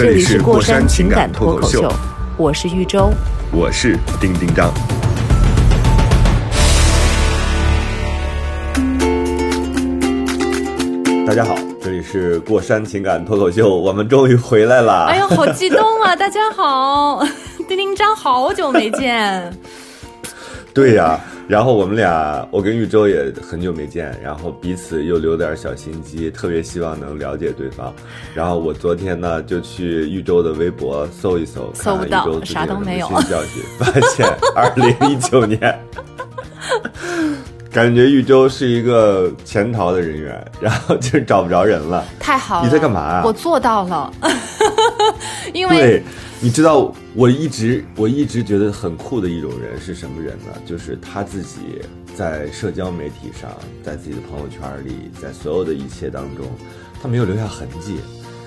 这这里里是过山情感感脱口秀我是豫州。我是丁丁张。大家好，这里是过山情感脱口秀，我们终于回来了。哎呦，好激动啊！大家好，丁丁张，好久没见。对呀、然后我们俩，我跟玉州也很久没见，然后彼此又留点小心机，特别希望能了解对方。然后我昨天呢，就去玉州的微博搜一搜，搜不到啥都没有新消息，发现 二零一九年。感觉玉州是一个潜逃的人员，然后就找不着人了。太好了！你在干嘛啊我做到了，因为对，你知道我一直我一直觉得很酷的一种人是什么人呢？就是他自己在社交媒体上，在自己的朋友圈里，在所有的一切当中，他没有留下痕迹。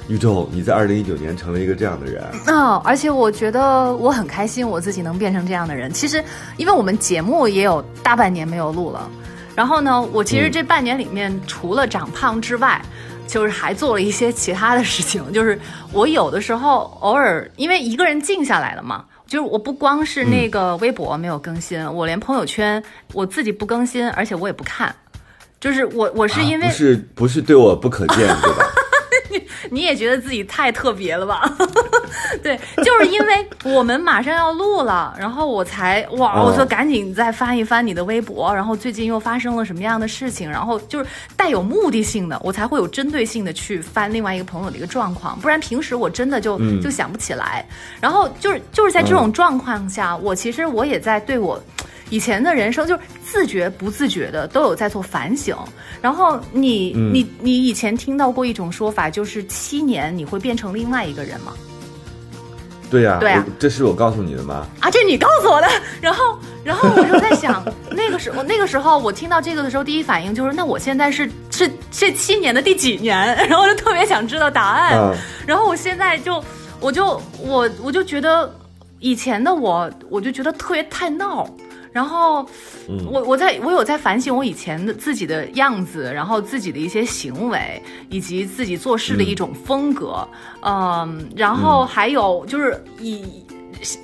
宇宙，你在二零一九年成了一个这样的人，嗯，而且我觉得我很开心，我自己能变成这样的人。其实，因为我们节目也有大半年没有录了，然后呢，我其实这半年里面除了长胖之外，就是还做了一些其他的事情。就是我有的时候偶尔因为一个人静下来了嘛。就是我不光是那个微博没有更新，我连朋友圈我自己不更新，而且我也不看。就是我我是因为、啊、不是不是对我不可见，对吧？你也觉得自己太特别了吧？对，就是因为我们马上要录了，然后我才哇，哦我说赶紧再翻一翻你的微博，然后最近又发生了什么样的事情，然后就是带有目的性的，我才会有针对性的去翻另外一个朋友的一个状况，不然平时我真的就、嗯就想不起来。然后就是就是在这种状况下，我其实我也在对我。以前的人生就是自觉不自觉的都有在做反省，然后你、嗯你你以前听到过一种说法，就是七年你会变成另外一个人吗？对呀、对啊这是我告诉你的吗？啊，这是你告诉我的。然后然后我就在想，那个时候那个时候我听到这个的时候，第一反应就是，那我现在是是这七年的第几年？然后我就特别想知道答案。嗯然后我现在就我就我我就觉得以前的我，我就觉得特别太闹。然后，我我在我有在反省我以前的自己的样子，然后自己的一些行为，以及自己做事的一种风格，嗯，然后还有就是以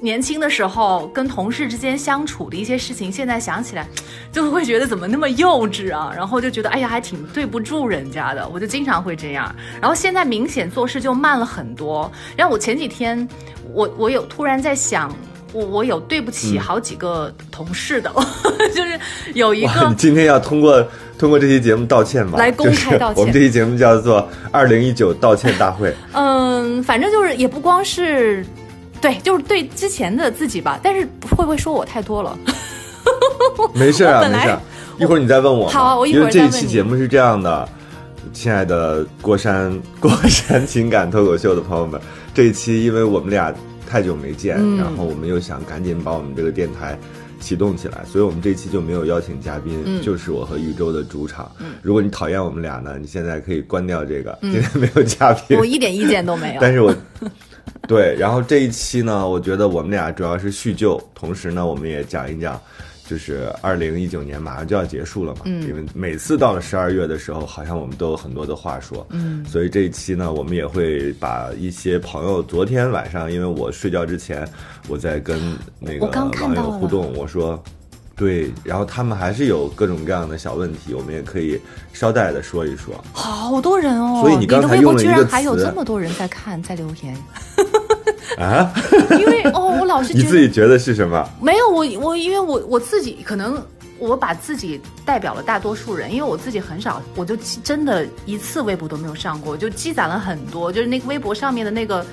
年轻的时候跟同事之间相处的一些事情，现在想起来，就会觉得怎么那么幼稚啊，然后就觉得哎呀还挺对不住人家的，我就经常会这样。然后现在明显做事就慢了很多。然后我前几天，我我有突然在想。我我有对不起好几个同事的，就是有一，个你今天要通过通过这期节目道歉吗？来公开道歉就是我们这期节目叫做“二零一九道歉大会 嗯，反正就是也不光是，对，就是对之前的自己吧。但是会不会说我太多了？”，没事啊，没事啊。一会儿你再问我。好啊我一会儿因为这一期节目是这样的，亲爱的过山 过山情感脱口秀的朋友们，这一期因为我们俩太久没见，嗯然后我们又想赶紧把我们这个电台。启动起来，所以我们这期就没有邀请嘉宾，嗯就是我和宇宙的主场。如果你讨厌我们俩呢，你现在可以关掉这个，今天没有嘉宾。我一点意见都没有。但是我对，然后这一期呢，我觉得我们俩主要是叙旧，同时呢，我们也讲一讲，就是二零一九年马上就要结束了嘛，嗯因为每次到了十二月的时候，好像我们都有很多的话说，嗯，所以这一期呢，我们也会把一些朋友，昨天晚上因为我睡觉之前，我在跟那个网友互动，我说。对，然后他们还是有各种各样的小问题，我们也可以捎带的说一说。好多人哦，所以你刚才的微博居用了一个然还有词这么多人在看，在留言。啊，因为哦，我老是你觉得自己觉得是什么？没有我我因为我我自己可能。我把自己代表了大多数人，因为我自己很少，我就真的一次微博都没有上过，就积攒了很多，就是那个微博上面的那个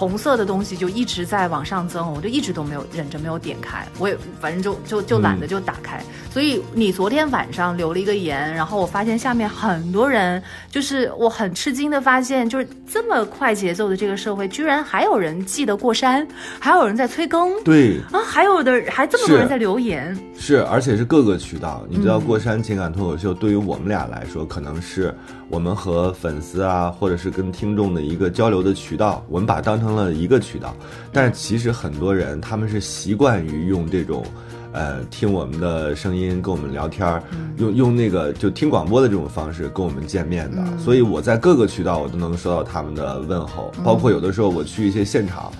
红色的东西就一直在往上增，我就一直都没有忍着没有点开，我也反正就就就懒得就打开。所以你昨天晚上留了一个言，然后我发现下面很多人，就是我很吃惊的发现，就是这么快节奏的这个社会，居然还有人记得过山，还有人在催更，对啊，还有的还这么多人在留言，是，而且是各个渠道。你知道，过山情感脱口秀对于我们俩来说，可能是我们和粉丝啊，或者是跟听众的一个交流的渠道，我们把它当成了一个渠道。但是其实很多人他们是习惯于用这种。呃，听我们的声音，跟我们聊天儿，用用那个就听广播的这种方式跟我们见面的，所以我在各个渠道我都能收到他们的问候，包括有的时候我去一些现场，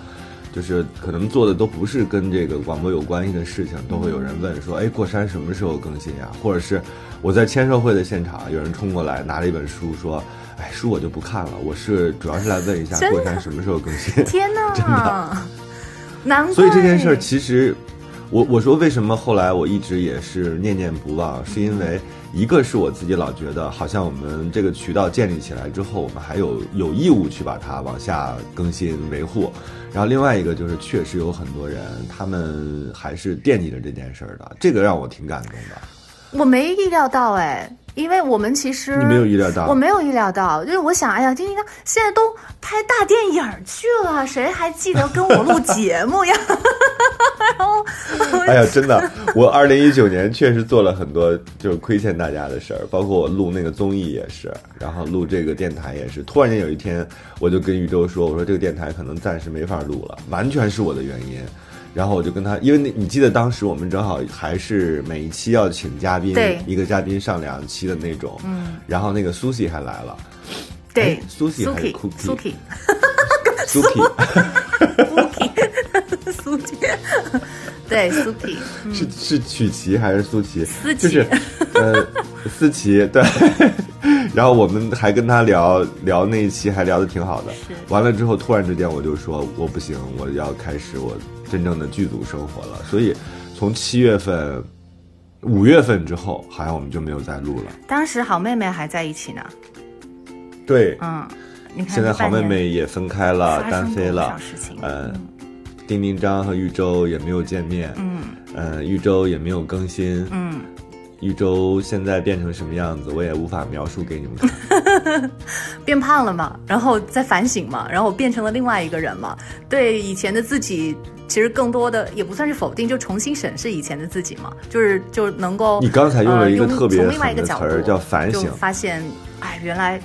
就是可能做的都不是跟这个广播有关系的事情，都会有人问说，哎，过山什么时候更新呀？或者是我在签售会的现场，有人冲过来拿了一本书说，哎，书我就不看了，我是主要是来问一下过山什么时候更新。天哪，真的，难怪。所以这件事儿其实。我我说为什么后来我一直也是念念不忘，是因为一个是我自己老觉得好像我们这个渠道建立起来之后，我们还有有义务去把它往下更新维护，然后另外一个就是确实有很多人他们还是惦记着这件事儿的，这个让我挺感动的。我没意料到哎。因为我们其实你没有意料到，我没有意料到，就是我想，哎呀，丁丁刚现在都拍大电影去了，谁还记得跟我录节目呀？然后，哎呀，真的，我二零一九年确实做了很多就是亏欠大家的事儿，包括我录那个综艺也是，然后录这个电台也是。突然间有一天，我就跟宇宙说，我说这个电台可能暂时没法录了，完全是我的原因。然后我就跟他，因为那你记得当时我们正好还是每一期要请嘉宾，一个嘉宾上两期的那种。嗯。然后那个苏西还来了。对。苏西还是 Cookie。苏 Cookie。对，苏 Cookie。是是曲奇还是苏琪？思琪。就是呃，思琪对。然后我们还跟他聊聊那一期，还聊得挺好的。是。完了之后，突然之间我就说我不行，我要开始我。真正的剧组生活了，所以从七月份、五月份之后，好像我们就没有再录了。当时好妹妹还在一起呢。对，嗯，你看，现在好妹妹也分开了，单飞了。嗯，丁丁张和玉州也没有见面。嗯，嗯，玉州也没有更新。嗯。玉州现在变成什么样子，我也无法描述给你们看。变胖了嘛，然后在反省嘛，然后变成了另外一个人嘛。对以前的自己，其实更多的也不算是否定，就重新审视以前的自己嘛。就是就能够。你刚才用了一个特别从另外一个角度叫反省，发现哎，原来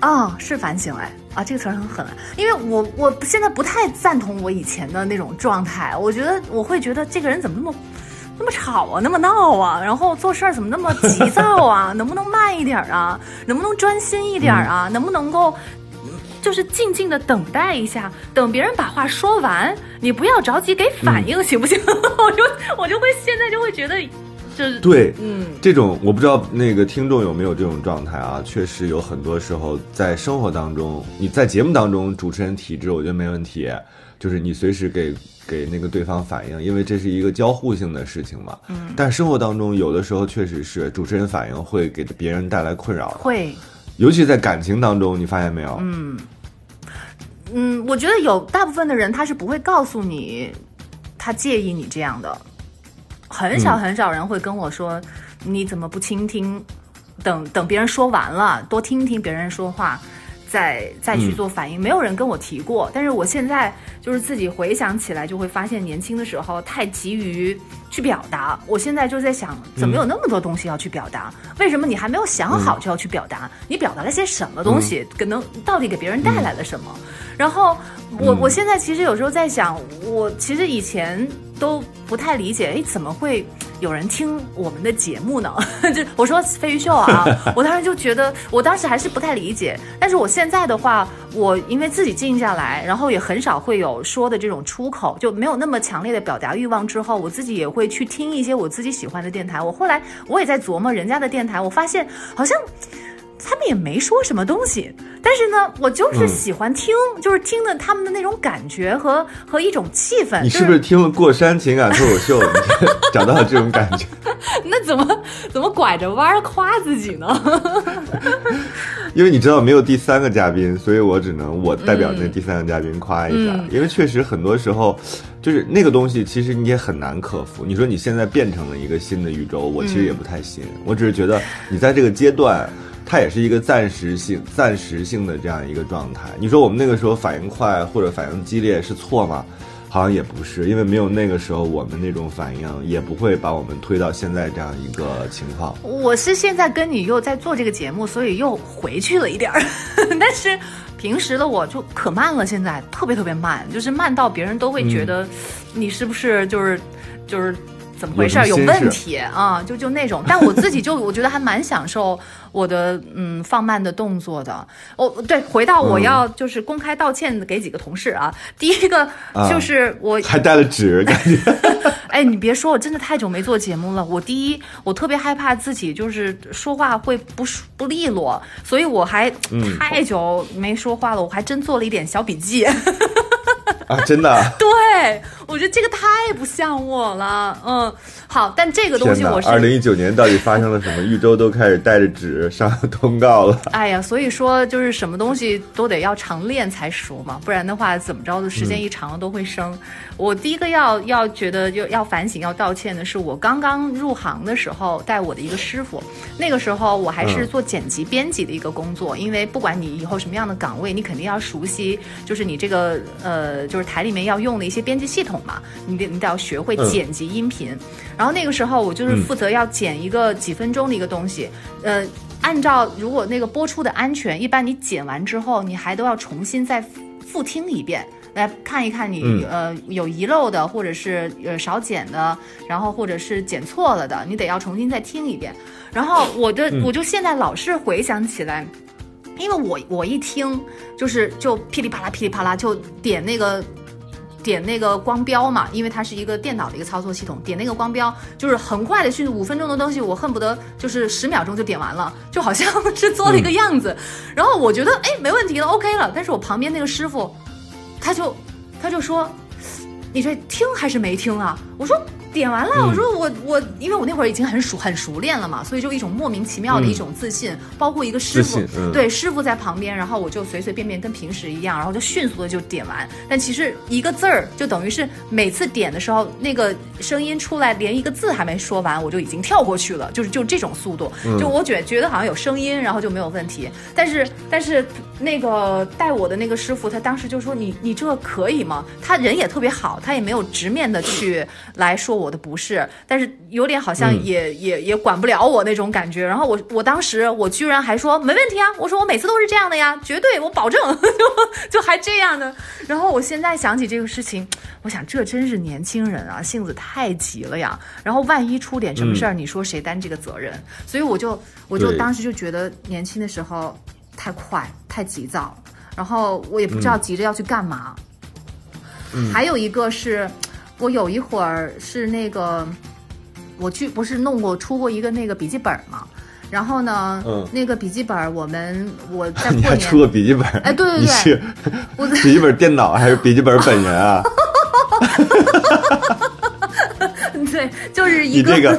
啊是反省哎啊这个词儿很狠，因为我我现在不太赞同我以前的那种状态，我觉得我会觉得这个人怎么那么。那么吵啊，那么闹啊，然后做事儿怎么那么急躁啊？能不能慢一点啊？能不能专心一点啊？能不能够，就是静静的等待一下，等别人把话说完，你不要着急给反应，行不行？我就我就会现在就会觉得，就是对，嗯，这种我不知道那个听众有没有这种状态啊？确实有很多时候在生活当中，你在节目当中主持人体质，我觉得没问题，就是你随时给。给那个对方反应，因为这是一个交互性的事情嘛。嗯。但生活当中有的时候确实是主持人反应会给别人带来困扰。会。尤其在感情当中，你发现没有？嗯。嗯，我觉得有大部分的人他是不会告诉你，他介意你这样的。很少很少人会跟我说，你怎么不倾听？等等别人说完了，多听听别人说话。再再去做反应，没有人跟我提过。但是我现在就是自己回想起来，就会发现年轻的时候太急于去表达。我现在就在想，怎么有那么多东西要去表达？为什么你还没有想好就要去表达？你表达了些什么东西？可能到底给别人带来了什么？然后我我现在其实有时候在想，我其实以前都不太理解，哎，怎么会？有人听我们的节目呢，就我说飞鱼秀啊，我当时就觉得，我当时还是不太理解。但是我现在的话，我因为自己静下来，然后也很少会有说的这种出口，就没有那么强烈的表达欲望。之后，我自己也会去听一些我自己喜欢的电台。我后来我也在琢磨人家的电台，我发现好像他们也没说什么东西，但是呢，我就是喜欢听，就是听的他们的那种感觉和和一种气氛。你是不是听了《过山情感脱口秀》，找到了这种感觉？那怎么怎么拐着弯夸自己呢？因为你知道没有第三个嘉宾，所以我只能我代表那第三个嘉宾夸一下。因为确实很多时候，就是那个东西，其实你也很难克服。你说你现在变成了一个新的宇宙，我其实也不太信。我只是觉得你在这个阶段。它也是一个暂时性、暂时性的这样一个状态。你说我们那个时候反应快或者反应激烈是错吗？好像也不是，因为没有那个时候我们那种反应，也不会把我们推到现在这样一个情况。我是现在跟你又在做这个节目，所以又回去了一点儿。但是平时的我就可慢了，现在特别特别慢，就是慢到别人都会觉得你是不是就是就是。怎么回事？有问题啊！就就那种，但我自己就我觉得还蛮享受我的嗯放慢的动作的。哦，对，回到我要就是公开道歉给几个同事啊。第一个就是我还带了纸，感觉。哎，你别说，我真的太久没做节目了。我第一，我特别害怕自己就是说话会不不利落，所以我还太久没说话了，我还真做了一点小笔记。啊，真的？对，我觉得这个太不像我了。嗯，好，但这个东西我是二零一九年到底发生了什么？豫州都开始带着纸上通告了。哎呀，所以说就是什么东西都得要常练才熟嘛，不然的话怎么着的时间一长了都会生。我第一个要要觉得就要反省要道歉的是，我刚刚入行的时候带我的一个师傅，那个时候我还是做剪辑编辑的一个工作，因为不管你以后什么样的岗位，你肯定要熟悉，就是你这个呃就是。台里面要用的一些编辑系统嘛，你得你得要学会剪辑音频。然后那个时候我就是负责要剪一个几分钟的一个东西，呃，按照如果那个播出的安全，一般你剪完之后，你还都要重新再复听一遍，来看一看你呃有遗漏的，或者是呃少剪的，然后或者是剪错了的，你得要重新再听一遍。然后我的我就现在老是回想起来。因为我我一听就是就噼里啪啦噼里啪啦就点那个点那个光标嘛，因为它是一个电脑的一个操作系统，点那个光标就是很快的，去五分钟的东西，我恨不得就是十秒钟就点完了，就好像是做了一个样子。然后我觉得哎没问题了，OK 了。但是我旁边那个师傅，他就他就说，你这听还是没听啊？我说。点完了，我说我我，因为我那会儿已经很熟很熟练了嘛，所以就一种莫名其妙的一种自信，包括一个师傅，对师傅在旁边，然后我就随随便便跟平时一样，然后就迅速的就点完。但其实一个字儿就等于是每次点的时候，那个声音出来，连一个字还没说完，我就已经跳过去了，就是就这种速度。就我觉觉得好像有声音，然后就没有问题。但是但是那个带我的那个师傅，他当时就说你你这可以吗？他人也特别好，他也没有直面的去来说。我的不是，但是有点好像也也也管不了我那种感觉。然后我我当时我居然还说没问题啊，我说我每次都是这样的呀，绝对我保证，就 就还这样的。然后我现在想起这个事情，我想这真是年轻人啊，性子太急了呀。然后万一出点什么事儿，你说谁担这个责任？所以我就我就当时就觉得年轻的时候太快太急躁，然后我也不知道急着要去干嘛。还有一个是。我有一会儿是那个，我去不是弄过出过一个那个笔记本嘛，然后呢，嗯，那个笔记本我们我在 你还出过笔记本？哎，对对对，我笔记本电脑还是笔记本本人啊？对，就是一个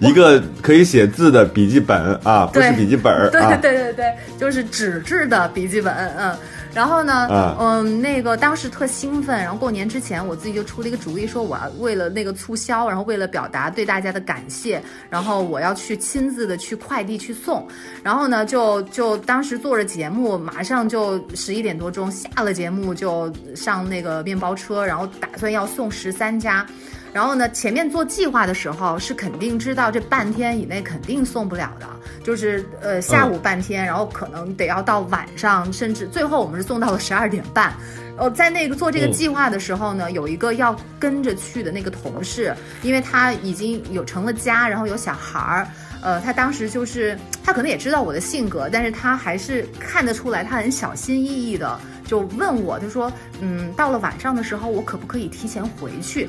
一个可以写字的笔记本啊，不是笔记本对对对对对，就是纸质的笔记本，嗯。然后呢，嗯，那个当时特兴奋，然后过年之前我自己就出了一个主意，说我要为了那个促销，然后为了表达对大家的感谢，然后我要去亲自的去快递去送。然后呢，就就当时做着节目，马上就十一点多钟下了节目，就上那个面包车，然后打算要送十三家。然后呢，前面做计划的时候是肯定知道这半天以内肯定送不了的，就是呃下午半天，然后可能得要到晚上，甚至最后我们是送到了十二点半。哦，在那个做这个计划的时候呢，有一个要跟着去的那个同事，因为他已经有成了家，然后有小孩儿，呃，他当时就是他可能也知道我的性格，但是他还是看得出来，他很小心翼翼的就问我，他说，嗯，到了晚上的时候，我可不可以提前回去？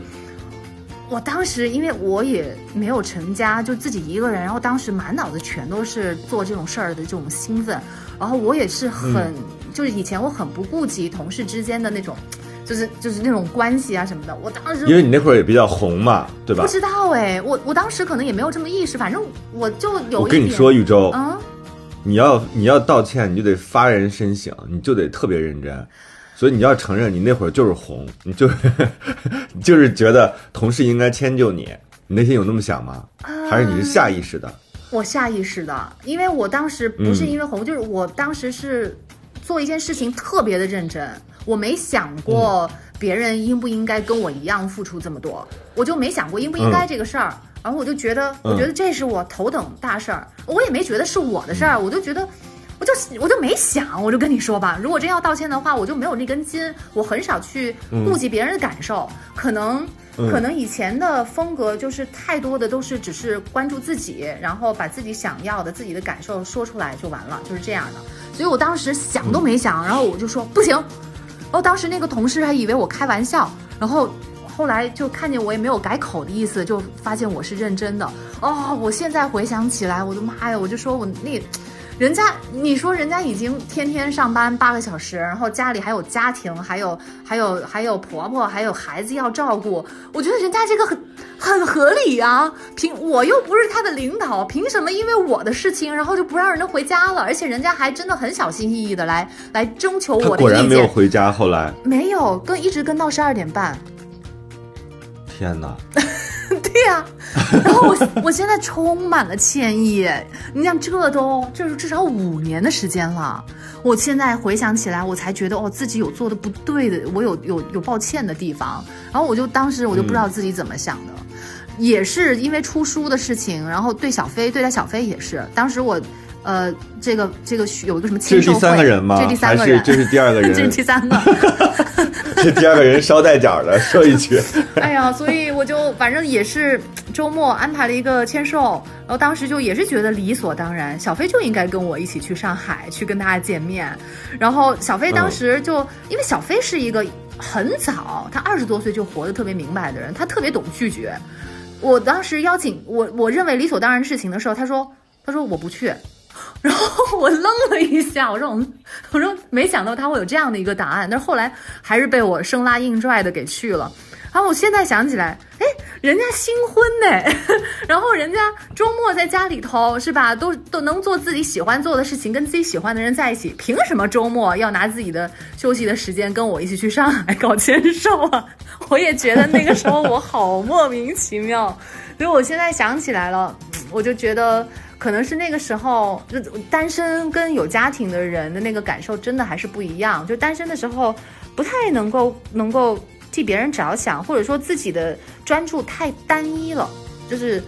我当时因为我也没有成家，就自己一个人，然后当时满脑子全都是做这种事儿的这种兴奋，然后我也是很，就是以前我很不顾及同事之间的那种，就是就是那种关系啊什么的。我当时因为你那会儿也比较红嘛，对吧不？知道哎，我我当时可能也没有这么意识，反正我就有我跟你说，，宇宙，嗯，你要你要道歉，你就得发人深省，你就得特别认真。所以你要承认，你那会儿就是红，你 就是你 就是觉得同事应该迁就你，你内心有那么想吗？还是你是下意识的？我下意识的，因为我当时不是嗯因为红，就是我当时是做一件事情特别的认真，我没想过别人应不应该跟我一样付出这么多，我就没想过应不应该这个事儿，然后我就觉得，我觉得这是我头等大事儿，我也没觉得是我的事儿，我就觉得。我就我就没想，我就跟你说吧，如果真要道歉的话，我就没有那根筋，我很少去顾及别人的感受，可能嗯可能以前的风格就是太多的都是只是关注自己，然后把自己想要的、自己的感受说出来就完了，就是这样的。所以我当时想都没想，然后我就说不行。然后当时那个同事还以为我开玩笑，然后后来就看见我也没有改口的意思，就发现我是认真的。哦，我现在回想起来，我的妈呀！我就说我那。人家，你说人家已经天天上班八个小时，然后家里还有家庭，还有还有还有婆婆，还有孩子要照顾，我觉得人家这个很很合理啊。凭我又不是他的领导，凭什么因为我的事情，然后就不让人家回家了？而且人家还真的很小心翼翼的来来征求我的意见果然没有，回家。后来，没有跟一直跟到十二点半。天哪！对呀、然后我 我现在充满了歉意。你想，这都这是至少五年的时间了。我现在回想起来，我才觉得哦，自己有做的不对的，我有有有抱歉的地方。然后我就当时我就不知道自己怎么想的，也是因为出书的事情，然后对小飞对待小飞也是，当时我。呃，这个这个有一个什么这是第三个人吗？这是第三个人，是这是第二个人？这是第三个。这第二个人捎带脚的说一句，哎呀，所以我就反正也是周末安排了一个签售，然后当时就也是觉得理所当然，小飞就应该跟我一起去上海去跟大家见面。然后小飞当时就、因为小飞是一个很早，他二十多岁就活得特别明白的人，他特别懂拒绝。我当时邀请我我认为理所当然的事情的时候，他说他说我不去。然后我愣了一下，我说嗯，我说没想到他会有这样的一个答案，但是后来还是被我生拉硬拽的给去了。然后我现在想起来，哎，人家新婚呢，然后人家周末在家里头是吧，都都能做自己喜欢做的事情，跟自己喜欢的人在一起，凭什么周末要拿自己的休息的时间跟我一起去上海搞签售啊？我也觉得那个时候我好莫名其妙，所以我现在想起来了，我就觉得。可能是那个时候，就单身跟有家庭的人的那个感受真的还是不一样。就单身的时候，不太能够能够替别人着想，或者说自己的专注太单一了，就是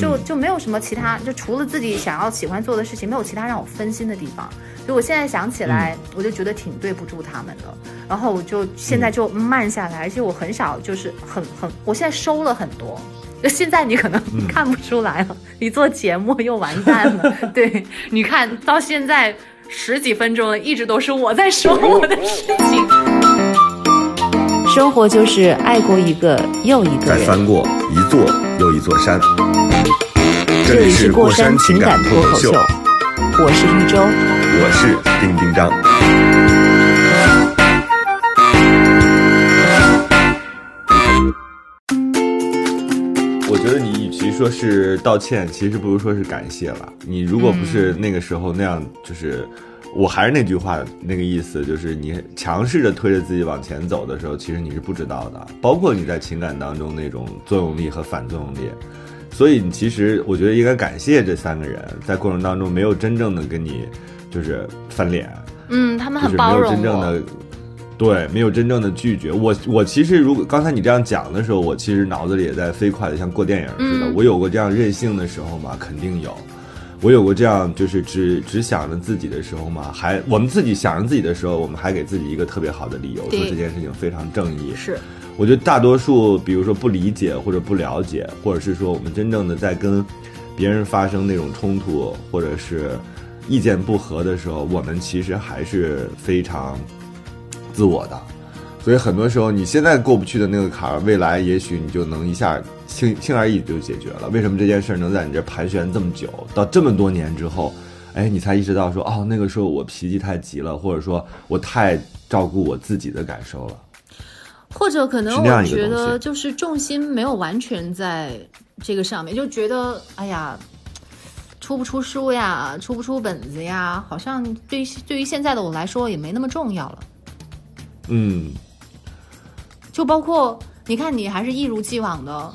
就就没有什么其他，就除了自己想要喜欢做的事情，没有其他让我分心的地方。所以我现在想起来，我就觉得挺对不住他们的。然后我就现在就慢下来，而且我很少就是很很，我现在收了很多。现在你可能看不出来了，你做节目又完蛋了。对，你看到现在十几分钟了，一直都是我在说我的事情。生活就是爱过一个又一个人。再翻过一座又一座山。这里是过山情感脱口秀，我是一周。我是丁丁张。觉得你与其说是道歉，其实不如说是感谢了。你如果不是那个时候那样，就是，我还是那句话，那个意思就是你强势的推着自己往前走的时候，其实你是不知道的，包括你在情感当中那种作用力和反作用力。所以你其实我觉得应该感谢这三个人，在过程当中没有真正的跟你就是翻脸，嗯，他们就是没有很包容。真正的，对，没有真正的拒绝。我我其实如果刚才你这样讲的时候，我其实脑子里也在飞快的像过电影似的。嗯我有过这样任性的时候吗？肯定有。我有过这样就是只只想着自己的时候吗？还我们自己想着自己的时候，我们还给自己一个特别好的理由，对说这件事情非常正义。是，我觉得大多数，比如说不理解或者不了解，或者是说我们真正的在跟别人发生那种冲突，或者是意见不合的时候，我们其实还是非常自我的。所以很多时候你现在过不去的那个坎儿，未来也许你就能一下轻轻而易举就解决了。为什么这件事儿能在你这盘旋这么久，到这么多年之后，哎，你才意识到说，哦，那个时候我脾气太急了，或者说我太照顾我自己的感受了。或者可能我觉得就是重心没有完全在这个上面，就觉得哎呀，出不出书呀，出不出本子呀，好像对于对于现在的我来说也没那么重要了。嗯，就包括你看，你还是一如既往的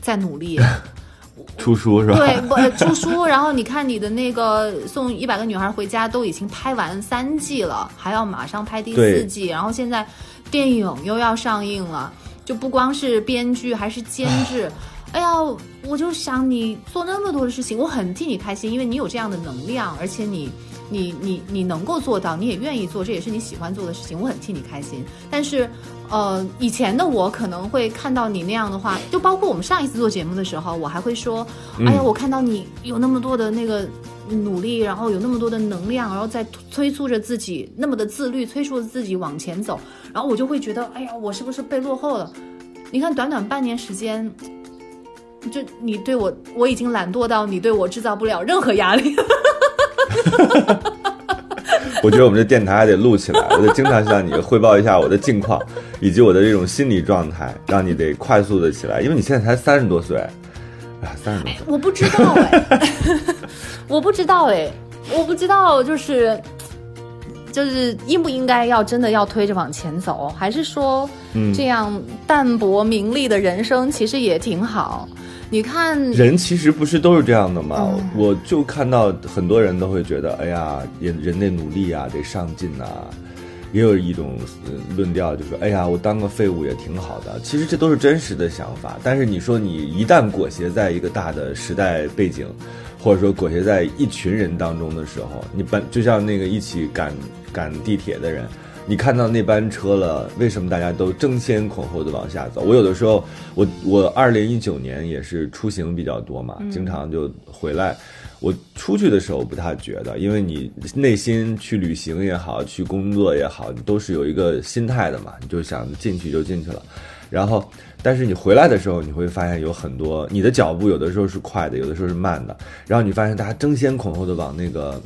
在努力，出书是吧？对，出书，然后你看你的那个送一百个女孩回家都已经拍完三季了，还要马上拍第四季，然后现在电影又要上映了，就不光是编剧还是监制。哎呀，我就想你做那么多的事情，我很替你开心，因为你有这样的能量，而且你，你，你，你能够做到，你也愿意做，这也是你喜欢做的事情，我很替你开心。但是，呃，以前的我可能会看到你那样的话，就包括我们上一次做节目的时候，我还会说，哎呀，我看到你有那么多的那个努力，然后有那么多的能量，然后在催促着自己，那么的自律，催促着自己往前走，然后我就会觉得，哎呀，我是不是被落后了？你看，短短半年时间。就你对我，我已经懒惰到你对我制造不了任何压力。我觉得我们这电台还得录起来，我得经常向你汇报一下我的近况，以及我的这种心理状态，让你得快速的起来，因为你现在才三十多岁，啊，三十多岁，我不知道哎，我不知道哎，我不知道，就是就是应不应该要真的要推着往前走，还是说嗯。这样淡泊名利的人生其实也挺好？你看，人其实不是都是这样的嘛？嗯我就看到很多人都会觉得，哎呀，人人得努力啊，得上进呐、也有一种呃论调，就说，哎呀，我当个废物也挺好的。其实这都是真实的想法，但是你说你一旦裹挟在一个大的时代背景，或者说裹挟在一群人当中的时候，你本就像那个一起赶赶地铁的人。你看到那班车了，为什么大家都争先恐后的往下走？我有的时候，我我二零一九年也是出行比较多嘛，经常就回来。我出去的时候不太觉得，因为你内心去旅行也好，去工作也好，你都是有一个心态的嘛，你就想进去就进去了。然后，但是你回来的时候，你会发现有很多你的脚步有的时候是快的，有的时候是慢的。然后你发现大家争先恐后的往那个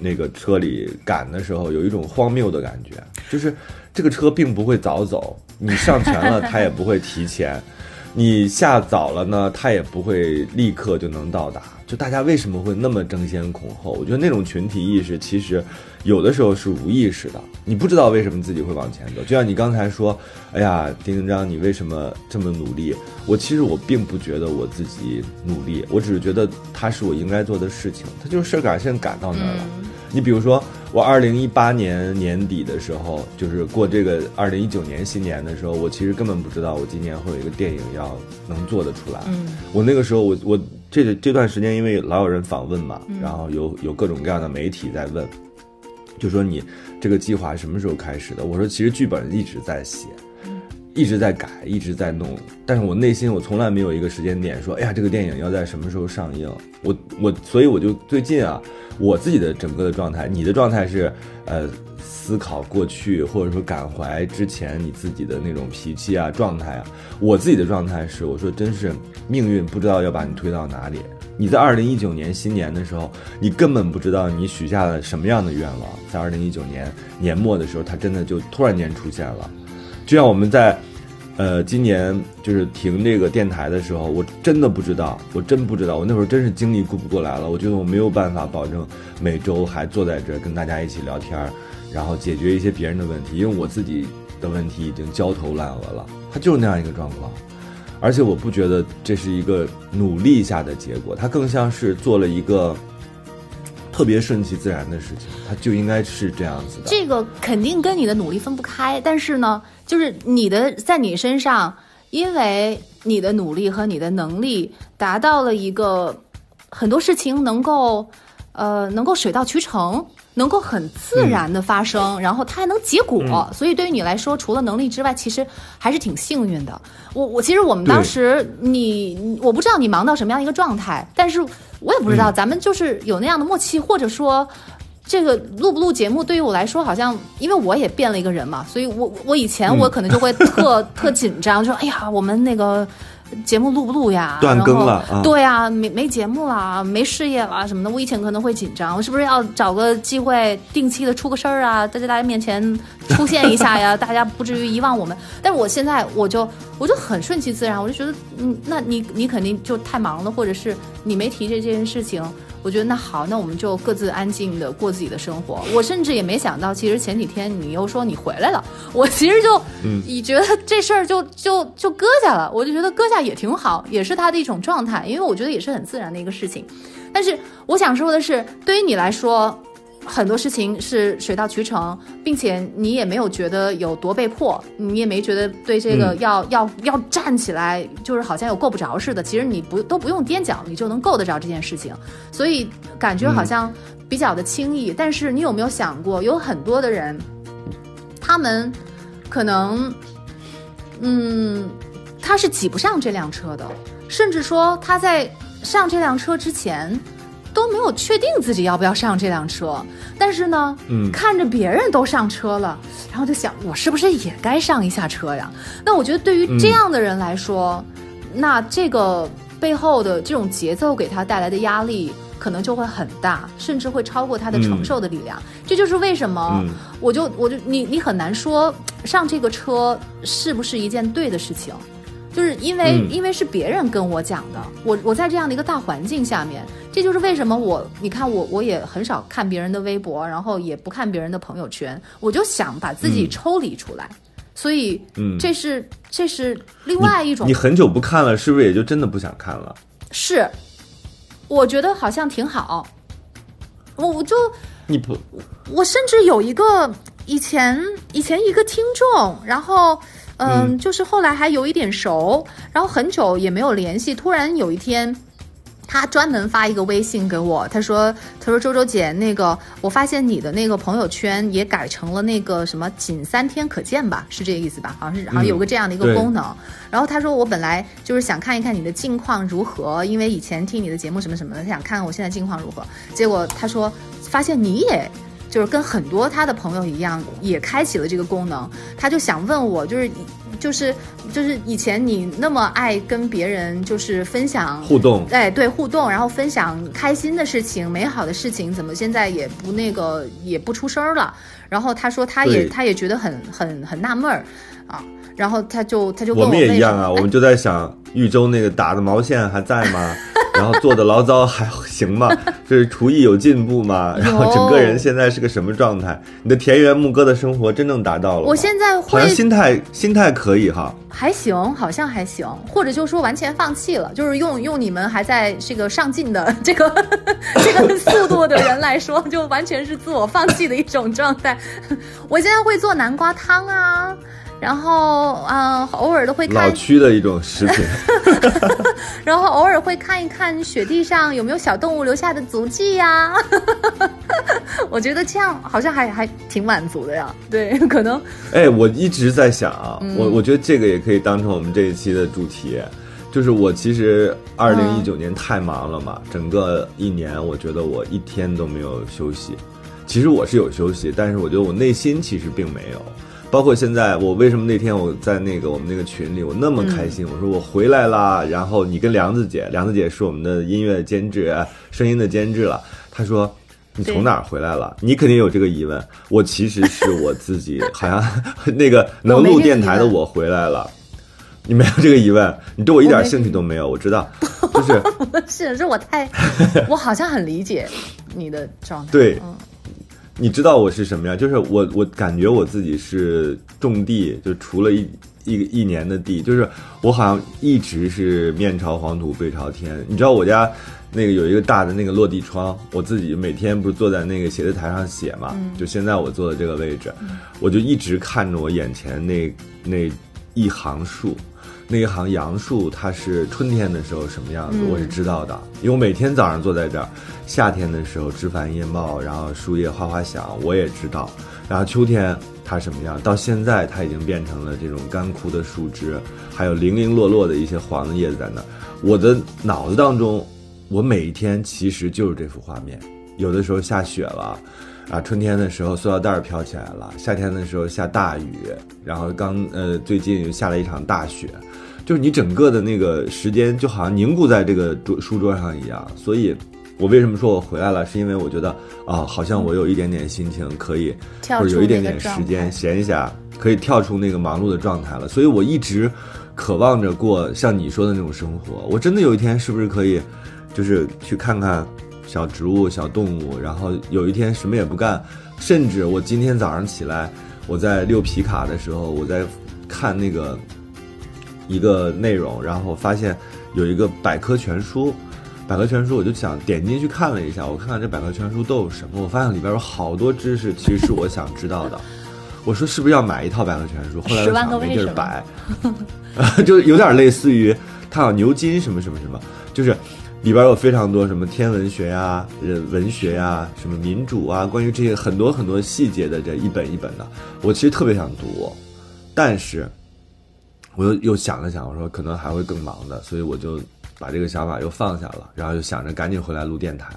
那个车里赶的时候，有一种荒谬的感觉，就是这个车并不会早走，你上全了它也不会提前，你下早了呢，它也不会立刻就能到达。就大家为什么会那么争先恐后？我觉得那种群体意识其实有的时候是无意识的，你不知道为什么自己会往前走。就像你刚才说，哎呀，丁丁章，你为什么这么努力？我其实我并不觉得我自己努力，我只是觉得它是我应该做的事情，它就是事儿赶先赶到那儿了。你比如说，我二零一八年年底的时候，就是过这个二零一九年新年的时候，我其实根本不知道我今年会有一个电影要能做得出来。嗯，我那个时候，我我这这段时间，因为老有人访问嘛，然后有有各种各样的媒体在问，就说你这个计划什么时候开始的？我说其实剧本一直在写，一直在改，一直在弄，但是我内心我从来没有一个时间点说，哎呀，这个电影要在什么时候上映？我我所以我就最近啊，我自己的整个的状态，你的状态是呃思考过去，或者说感怀之前你自己的那种脾气啊状态啊，我自己的状态是，我说真是命运不知道要把你推到哪里。你在二零一九年新年的时候，你根本不知道你许下了什么样的愿望，在二零一九年年末的时候，它真的就突然间出现了。就像我们在，呃，今年就是停这个电台的时候，我真的不知道，我真不知道，我那会儿真是精力顾不过来了。我觉得我没有办法保证每周还坐在这儿跟大家一起聊天儿，然后解决一些别人的问题，因为我自己的问题已经焦头烂额了。它就是那样一个状况，而且我不觉得这是一个努力下的结果，它更像是做了一个特别顺其自然的事情，它就应该是这样子的。这个肯定跟你的努力分不开，但是呢，就是你的在你身上，因为你的努力和你的能力达到了一个很多事情能够呃能够水到渠成。能够很自然的发生，然后它还能结果，所以对于你来说，除了能力之外，其实还是挺幸运的。我我其实我们当时你你我不知道你忙到什么样一个状态，但是我也不知道咱们就是有那样的默契，或者说这个录不录节目对于我来说，好像因为我也变了一个人嘛，所以我我以前我可能就会特、特紧张，就说哎呀，我们那个。节目录不录呀？断更了啊！对啊，没没节目了，没事业了什么的。我以前可能会紧张，我是不是要找个机会定期的出个声儿啊，在大家面前出现一下呀？大家不至于遗忘我们。但是我现在我就我就很顺其自然，我就觉得嗯，那你你肯定就太忙了，或者是你没提这件事情。我觉得那好，那我们就各自安静的过自己的生活。我甚至也没想到，其实前几天你又说你回来了，我其实就，嗯你觉得这事儿就就就搁下了。我就觉得搁下也挺好，也是他的一种状态，因为我觉得也是很自然的一个事情。但是我想说的是，对于你来说。很多事情是水到渠成，并且你也没有觉得有多被迫，你也没觉得对这个要要要站起来，就是好像有够不着似的。其实你不都不用踮脚，你就能够得着这件事情，所以感觉好像比较的轻易。但是你有没有想过，有很多的人，他们可能，嗯，他是挤不上这辆车的，甚至说他在上这辆车之前。都没有确定自己要不要上这辆车，但是呢，嗯，看着别人都上车了，然后就想，我是不是也该上一下车呀？那我觉得对于这样的人来说，那这个背后的这种节奏给他带来的压力，可能就会很大，甚至会超过他的承受的力量。这就是为什么，我就我就你你很难说上这个车是不是一件对的事情。就是因为因为是别人跟我讲的，我我在这样的一个大环境下面，这就是为什么我你看我我也很少看别人的微博，然后也不看别人的朋友圈，我就想把自己抽离出来，所以嗯，这是这是另外一种。你很久不看了，是不是也就真的不想看了？是，我觉得好像挺好。我我就你不，我甚至有一个以前以前一个听众，然后。嗯，就是后来还有一点熟，然后很久也没有联系。突然有一天，他专门发一个微信给我，他说：“他说周周姐，那个我发现你的那个朋友圈也改成了那个什么仅三天可见吧，是这个意思吧？好像是好像有个这样的一个功能。然后他说我本来就是想看一看你的近况如何，因为以前听你的节目什么什么的，他想看看我现在近况如何。结果他说发现你也。”就是跟很多他的朋友一样，也开启了这个功能。他就想问我，就是，就是，就是以前你那么爱跟别人就是分享互动，哎，对，互动，然后分享开心的事情、美好的事情，怎么现在也不那个也不出声了？然后他说，他也他也觉得很很很纳闷儿啊。然后他就他就我们也一样啊，我们就在想，豫州那个打的毛线还在吗？然后做的醪糟还行吗？就是厨艺有进步吗？然后整个人现在是个什么状态？你的田园牧歌的生活真正达到了我现在好像心态心态可以哈，还行，好像还行，或者就说完全放弃了，就是用用你们还在这个上进的这个 这个速度的人来说，就完全是自我放弃的一种状态。我现在会做南瓜汤啊。然后，嗯，偶尔都会看老区的一种食品。然后偶尔会看一看雪地上有没有小动物留下的足迹呀。我觉得这样好像还还挺满足的呀。对，可能。哎，我一直在想啊，我我觉得这个也可以当成我们这一期的主题，就是我其实二零一九年太忙了嘛，整个一年我觉得我一天都没有休息。其实我是有休息，但是我觉得我内心其实并没有。包括现在，我为什么那天我在那个我们那个群里，我那么开心？我说我回来了，然后你跟梁子姐，梁子姐是我们的音乐监制，声音的监制了。她说你从哪儿回来了？你肯定有这个疑问。我其实是我自己，好像那个能录电台的我回来了。你没有这个疑问，你对我一点兴趣都没有。我知道，就 是是是我太，我好像很理解你的状态。对。你知道我是什么样？就是我，我感觉我自己是种地，就除了一一一年的地，就是我好像一直是面朝黄土背朝天。你知道我家那个有一个大的那个落地窗，我自己每天不是坐在那个写字台上写嘛？就现在我坐的这个位置，我就一直看着我眼前那那一行树。那一行杨树，它是春天的时候什么样子，我是知道的，因为我每天早上坐在这儿。夏天的时候枝繁叶茂，然后树叶哗哗响，我也知道。然后秋天它什么样，到现在它已经变成了这种干枯的树枝，还有零零落落的一些黄的叶子在那儿。我的脑子当中，我每一天其实就是这幅画面。有的时候下雪了，啊，春天的时候塑料袋儿飘起来了，夏天的时候下大雨，然后刚呃最近又下了一场大雪，就是你整个的那个时间就好像凝固在这个桌书桌上一样。所以，我为什么说我回来了，是因为我觉得啊，好像我有一点点心情可以，或者有一点点时间闲暇，可以跳出那个忙碌的状态了。所以我一直渴望着过像你说的那种生活。我真的有一天是不是可以，就是去看看。小植物、小动物，然后有一天什么也不干，甚至我今天早上起来，我在溜皮卡的时候，我在看那个一个内容，然后发现有一个百科全书，百科全书，我就想点进去看了一下，我看看这百科全书都有什么，我发现里边有好多知识，其实是我想知道的。我说是不是要买一套百科全书？后来我想没地儿摆 就有点类似于它有牛津什么什么什么，就是。里边有非常多什么天文学呀、人文学呀、什么民主啊，关于这些很多很多细节的这一本一本的，我其实特别想读，但是我又又想了想，我说可能还会更忙的，所以我就把这个想法又放下了，然后就想着赶紧回来录电台。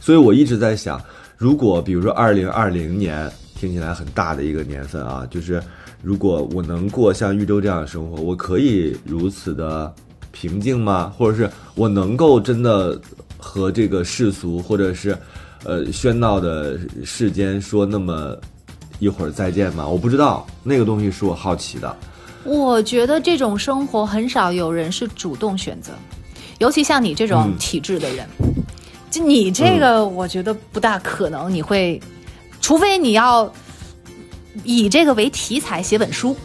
所以我一直在想，如果比如说二零二零年听起来很大的一个年份啊，就是如果我能过像玉州这样的生活，我可以如此的。平静吗？或者是我能够真的和这个世俗或者是呃喧闹的世间说那么一会儿再见吗？我不知道，那个东西是我好奇的。我觉得这种生活很少有人是主动选择，尤其像你这种体质的人，就你这个，我觉得不大可能你会，除非你要以这个为题材写本书。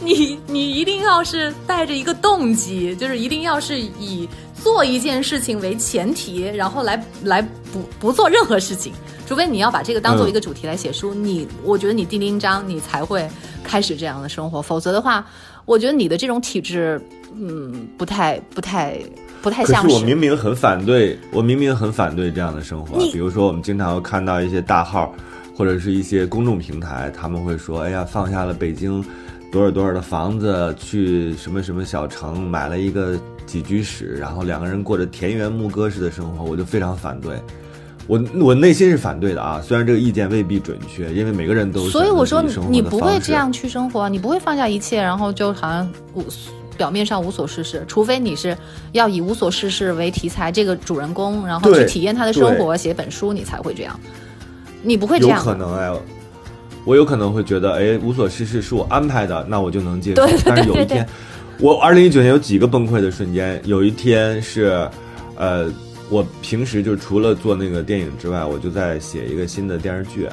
你你一定要是带着一个动机，就是一定要是以做一件事情为前提，然后来来不不做任何事情，除非你要把这个当做一个主题来写书，你我觉得你第零章你才会开始这样的生活，否则的话，我觉得你的这种体质，嗯，不太不太不太像是。我明明很反对，我明明很反对这样的生活，比如说我们经常会看到一些大号。或者是一些公众平台，他们会说：“哎呀，放下了北京多少多少的房子，去什么什么小城买了一个几居室，然后两个人过着田园牧歌式的生活。”我就非常反对，我我内心是反对的啊。虽然这个意见未必准确，因为每个人都所以我说你不会这样去生活，你不会放下一切，然后就好像无表面上无所事事，除非你是要以无所事事为题材，这个主人公然后去体验他的生活，写本书，你才会这样。你不会这样？有可能哎，我有可能会觉得，哎，无所事事是我安排的，那我就能接受。但是有一天，我二零一九年有几个崩溃的瞬间。有一天是，呃，我平时就除了做那个电影之外，我就在写一个新的电视剧。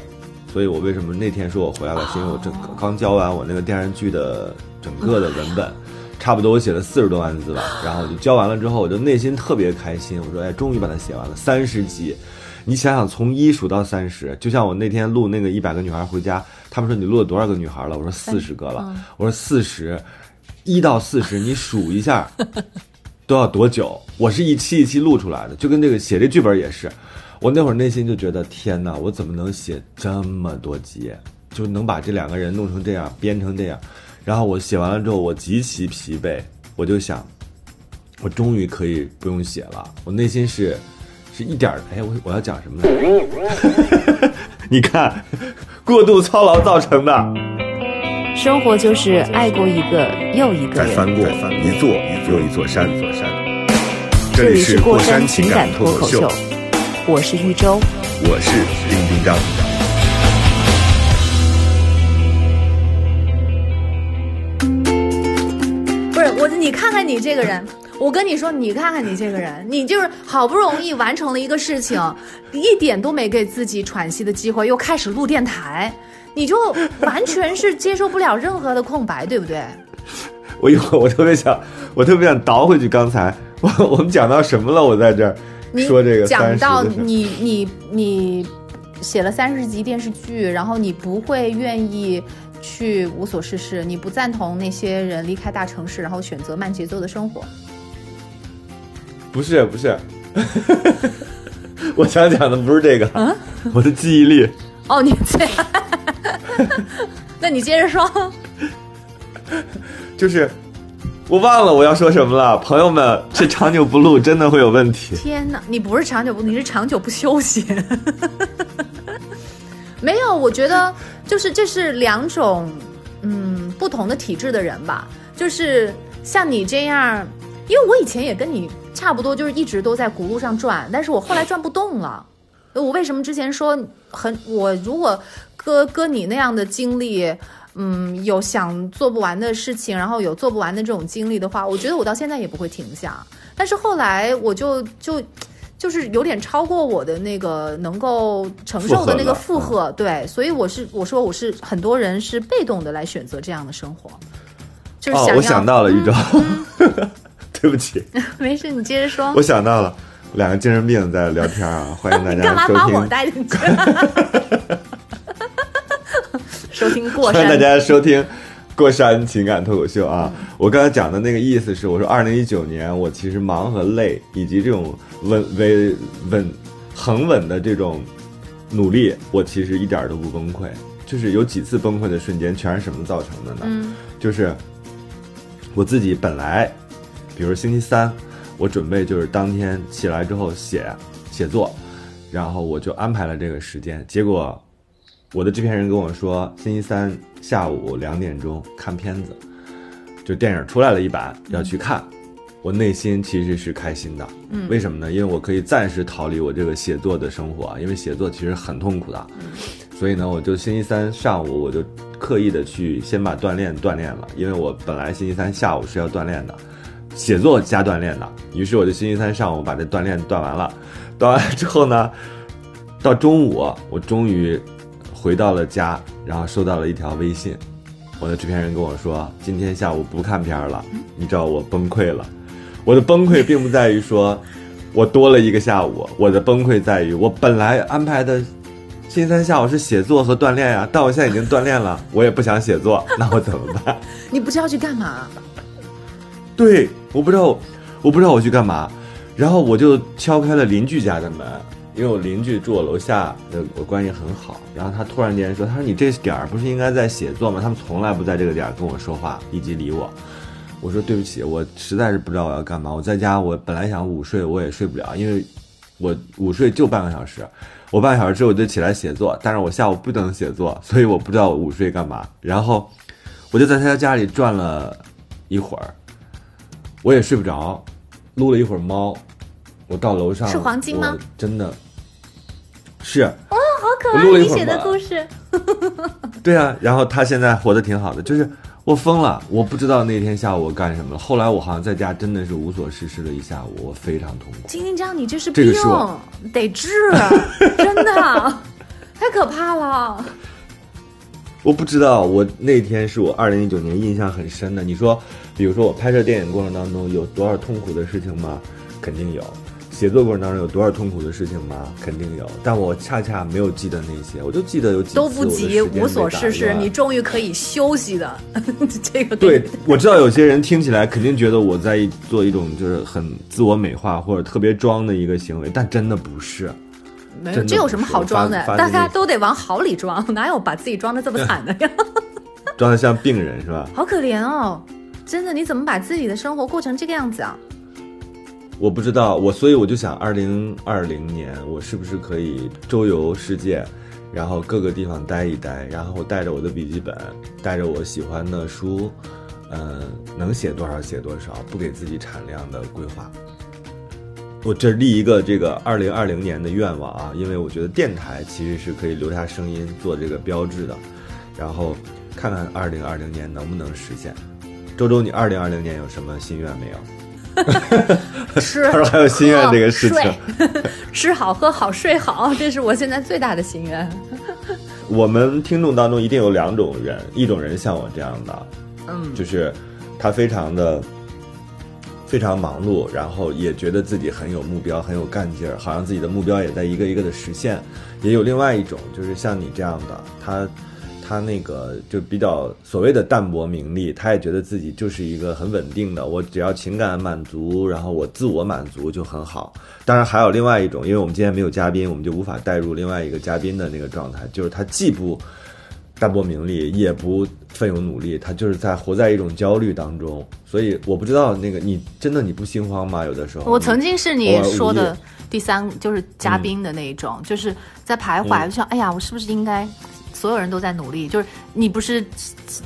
所以我为什么那天说我回来了，是因为我正刚交完我那个电视剧的整个的文本，差不多我写了四十多万字吧。然后我就交完了之后，我就内心特别开心。我说，哎，终于把它写完了，三十集。你想想，从一数到三十，就像我那天录那个一百个女孩回家，他们说你录了多少个女孩了？我说四十个了。我说四十，一到四十，你数一下，都要多久？我是一期一期录出来的，就跟这个写这剧本也是。我那会儿内心就觉得，天哪，我怎么能写这么多集，就能把这两个人弄成这样，编成这样？然后我写完了之后，我极其疲惫，我就想，我终于可以不用写了。我内心是。是一点儿，哎，我我要讲什么呢？你看，过度操劳造成的。生活就是爱过一个又一个再翻过一座又一座山。这里是过山情感脱口秀，我是玉州，我是丁丁张。不是我，你看看你这个人。我跟你说，你看看你这个人，你就是好不容易完成了一个事情，一点都没给自己喘息的机会，又开始录电台，你就完全是接受不了任何的空白，对不对？我一会儿我特别想，我特别想倒回去，刚才我 我们讲到什么了？我在这儿说这个讲到你你你写了三十集电视剧，然后你不会愿意去无所事事，你不赞同那些人离开大城市，然后选择慢节奏的生活。不是不是，我想讲的不是这个。嗯，我的记忆力。哦，你这，那你接着说。就是，我忘了我要说什么了，朋友们，这长久不录真的会有问题。天哪，你不是长久不，你是长久不休息。没有，我觉得就是这是两种嗯不同的体质的人吧。就是像你这样，因为我以前也跟你差不多，就是一直都在轱辘上转，但是我后来转不动了。我为什么之前说很我如果搁搁你那样的经历，嗯，有想做不完的事情，然后有做不完的这种经历的话，我觉得我到现在也不会停下。但是后来我就就就是有点超过我的那个能够承受的那个负荷，对，所以我是我说我是很多人是被动的来选择这样的生活，就是想哦，我想到了一招，对不起，没事，你接着说我。想到了，两个精神病在聊天啊，欢迎大你 干嘛把我带进去？收听过欢迎大，家收听。过山情感脱口秀啊！嗯我刚才讲的那个意思是，我说二零一九年我其实忙和累，以及这种稳稳稳恒稳的这种努力，我其实一点儿都不崩溃。就是有几次崩溃的瞬间，全是什么造成的呢？嗯就是我自己本来，比如星期三，我准备就是当天起来之后写写作，然后我就安排了这个时间。结果我的制片人跟我说，星期三下午两点钟看片子，就电影出来了一版要去看。我内心其实是开心的，嗯，为什么呢？因为我可以暂时逃离我这个写作的生活，因为写作其实很痛苦的，所以呢，我就星期三上午我就刻意的去先把锻炼锻炼了，因为我本来星期三下午是要锻炼的，写作加锻炼的，于是我就星期三上午把这锻炼锻完了，锻完之后呢，到中午我终于回到了家，然后收到了一条微信，我的制片人跟我说今天下午不看片儿了，你知道我崩溃了，我的崩溃并不在于说我多了一个下午，我的崩溃在于我本来安排的。星期三下午是写作和锻炼呀，但我现在已经锻炼了，我也不想写作，那我怎么办？你不知道去干嘛？对，我不知道，我不知道我去干嘛，然后我就敲开了邻居家的门，因为我邻居住我楼下，呃，我关系很好。然后他突然间说：“他说你这点儿不是应该在写作吗？他们从来不在这个点儿跟我说话以及理我。”我说：“对不起，我实在是不知道我要干嘛。我在家，我本来想午睡，我也睡不了，因为我午睡就半个小时，我半个小时之后我就起来写作，但是我下午不能写作，所以我不知道午睡干嘛。然后我就在他家里转了一会儿，我也睡不着，撸了一会儿猫，我到楼上是黄金吗真的是哦好可我录了一会儿你写的故事。对啊，然后他现在活得挺好的，就是我疯了，我不知道那天下午我干什么了。后来我好像在家真的是无所事事了一下午，我非常痛苦。金金章，你这是这病，得治，真的，太可怕了。我不知道，我那天是我二零一九年印象很深的。你说，比如说我拍摄电影过程当中有多少痛苦的事情吗？肯定有。写作过程当中有多少痛苦的事情吗？肯定有。但我恰恰没有记得那些，我就记得有几次都不急，无所事事，你终于可以休息的。这个对，我知道有些人听起来肯定觉得我在做一种就是很自我美化或者特别装的一个行为，但真的不是。没有，这有什么好装的大家都得往好里装，哪有把自己装的这么惨的呀？装的像病人是吧？好可怜哦，真的，你怎么把自己的生活过成这个样子啊？我不知道，我所以我就想，二零二零年我是不是可以周游世界，然后各个地方待一待，然后带着我的笔记本，带着我喜欢的书，嗯、能写多少写多少，不给自己产量的规划。我这立一个这个二零二零年的愿望啊，因为我觉得电台其实是可以留下声音做这个标志的，然后看看二零二零年能不能实现。周周，你二零二零年有什么心愿没有？吃，他说还有心愿这个事情 吃好喝好睡好，这是我现在最大的心愿。我们听众当中一定有两种人，一种人像我这样的，嗯，就是他非常的非常忙碌，然后也觉得自己很有目标，很有干劲儿，好像自己的目标也在一个一个的实现。也有另外一种，就是像你这样的，他他那个就比较所谓的淡泊名利，他也觉得自己就是一个很稳定的，我只要情感满足，然后我自我满足就很好。当然还有另外一种，因为我们今天没有嘉宾，我们就无法带入另外一个嘉宾的那个状态，就是他既不淡泊名利，也不奋勇努力，他就是在活在一种焦虑当中。所以我不知道那个你真的你不心慌吗？有的时候我曾经是你说的第三，就是嘉宾的那一种，就是在徘徊，嗯就像，哎呀，我是不是应该？所有人都在努力，就是你不是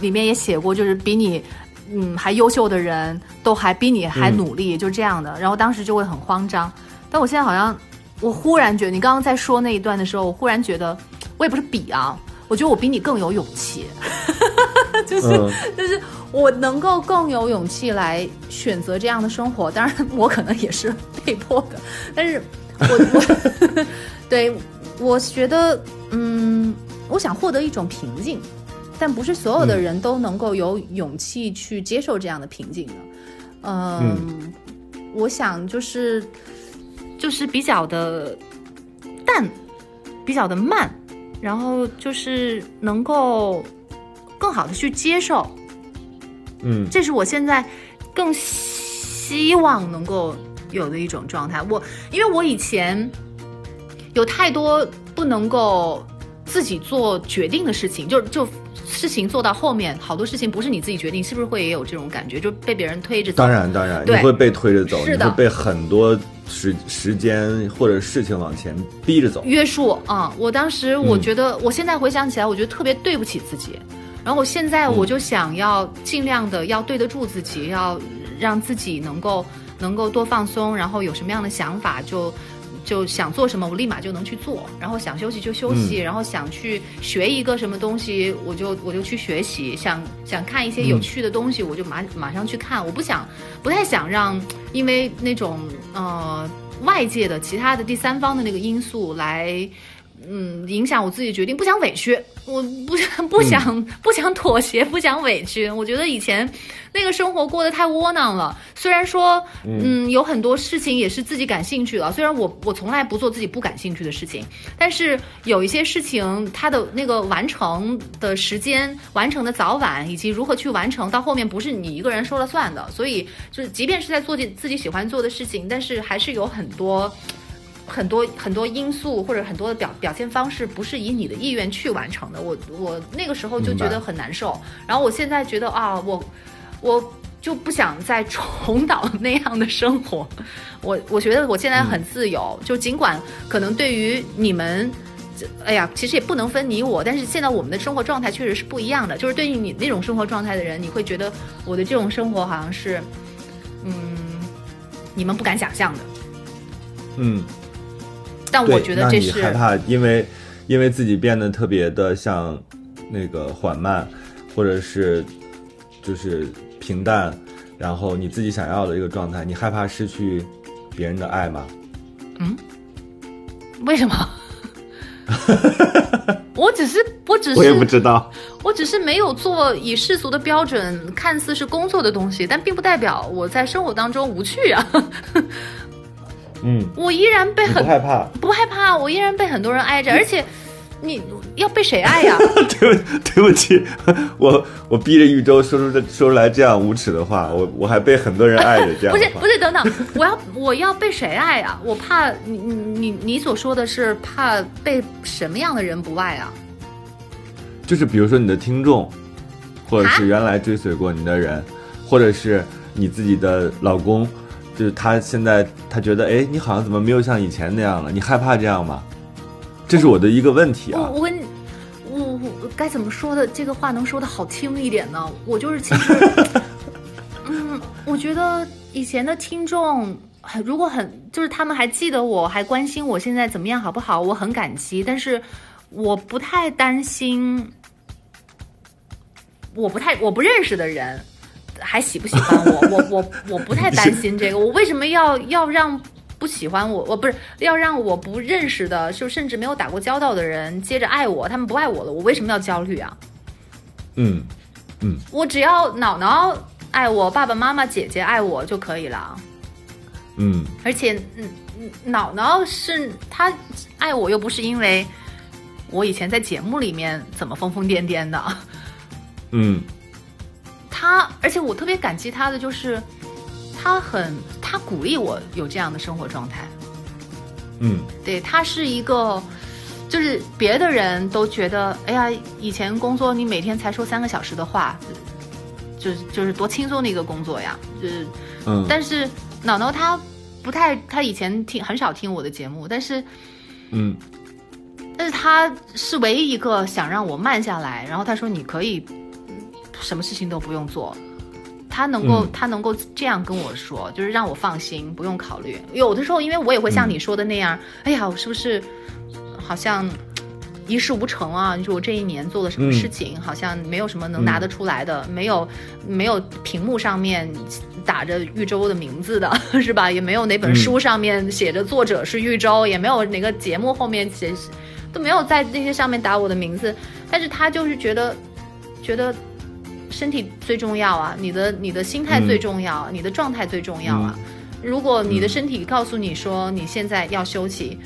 里面也写过，就是比你嗯还优秀的人都还比你还嗯努力，就这样的。然后当时就会很慌张，但我现在好像，我忽然觉得，你刚刚在说那一段的时候，我忽然觉得，我也不是比啊，我觉得我比你更有勇气。就是、嗯就是我能够更有勇气来选择这样的生活，当然我可能也是被迫的，但是我我 对我觉得嗯，我想获得一种平静，但不是所有的人都能够有勇气去接受这样的平静的，嗯，我想就是就是比较的淡，比较的慢，然后就是能够更好的去接受，嗯。这是我现在更希望能够有的一种状态。我因为我以前有太多不能够自己做决定的事情，就就事情做到后面，好多事情不是你自己决定，是不是会也有这种感觉，就被别人推着走？当然当然，你会被推着走，是的你会被很多时时间或者事情往前逼着走。约束啊、我当时我觉得，我现在回想起来，我觉得特别对不起自己。然后我现在我就想要尽量的要对得住自己，要让自己能够能够多放松，然后有什么样的想法就就想做什么，我立马就能去做。然后想休息就休息，然后想去学一个什么东西，我就我就去学习。想想看一些有趣的东西，我就马马上去看。我不想不太想让因为那种呃外界的其他的第三方的那个因素来。嗯，影响我自己决定，不想委屈，我不想 不想、不想妥协，不想委屈。我觉得以前那个生活过得太窝囊了。虽然说，嗯，有很多事情也是自己感兴趣的，虽然我我从来不做自己不感兴趣的事情，但是有一些事情它的那个完成的时间、完成的早晚，以及如何去完成，到后面不是你一个人说了算的。所以，就是即便是在做自己喜欢做的事情，但是还是有很多。很多很多因素或者很多的表表现方式不是以你的意愿去完成的，我我那个时候就觉得很难受。然后我现在觉得啊，我我就不想再重蹈 那样的生活。我我觉得我现在很自由，就尽管可能对于你们。哎呀，其实也不能分你我，但是现在我们的生活状态确实是不一样的。就是对于你那种生活状态的人，你会觉得我的这种生活好像是，嗯，你们不敢想象的。嗯，但，我觉得这是你害怕，因为因为自己变得特别的像那个缓慢，或者是就是平淡，然后你自己想要的一个状态，你害怕失去别人的爱吗？嗯为什么？我只是，我只是，我也不知道。我只是没有做以世俗的标准看似是工作的东西，但并不代表我在生活当中无趣啊。嗯，我依然被很不害怕？不害怕，我依然被很多人爱着，而且你要被谁爱呀？对不对不起，我我逼着玉州说出这说出来这样无耻的话，我我还被很多人爱着这样 不。是不是，等等，我要我要被谁爱呀？我怕你你你你所说的是怕被什么样的人不爱啊？就是比如说你的听众，或者是原来追随过你的人，或者是你自己的老公，就是他现在他觉得，哎，你好像怎么没有像以前那样了？你害怕这样吗？这是我的一个问题啊。我我跟你，我我该怎么说的？这个话能说的好听一点呢？我就是其实，嗯，我觉得以前的听众很，如果很就是他们还记得我，还关心我现在怎么样，好不好？我很感激，但是我不太担心，我不太我不认识的人还喜不喜欢我，我我我不太担心这个。我为什么要要让？不喜欢我，我不是要让我不认识的，就甚至没有打过交道的人接着爱我，他们不爱我了，我为什么要焦虑啊？嗯嗯，我只要姥姥爱我，爸爸妈妈、姐姐爱我就可以了。嗯而且，嗯，嗯姥姥是她爱我，又不是因为我以前在节目里面怎么疯疯癫癫的。嗯她，而且我特别感激他的就是，他很，他鼓励我有这样的生活状态。嗯。对他是一个，就是别的人都觉得，哎呀，以前工作你每天才说三个小时的话，就是就是多轻松的一个工作呀，就是，嗯，但是脑脑他不太，他以前听很少听我的节目，但是嗯。但是他是唯一一个想让我慢下来，然后他说你可以嗯什么事情都不用做，他能够、嗯。他能够这样跟我说，就是让我放心，不用考虑。有的时候，因为我也会像你说的那样，哎呀，我是不是好像一事无成啊？你说我这一年做了什么嗯事情，好像没有什么能拿得出来的，没有没有屏幕上面打着豫州的名字的，是吧？也没有哪本嗯。书上面写着作者是豫州，也没有哪个节目后面写都没有在那些上面打我的名字，但是他就是觉得觉得身体最重要啊，你的你的心态最重要，啊，你的状态最重要啊。如果你的身体告诉你说你现在要休息，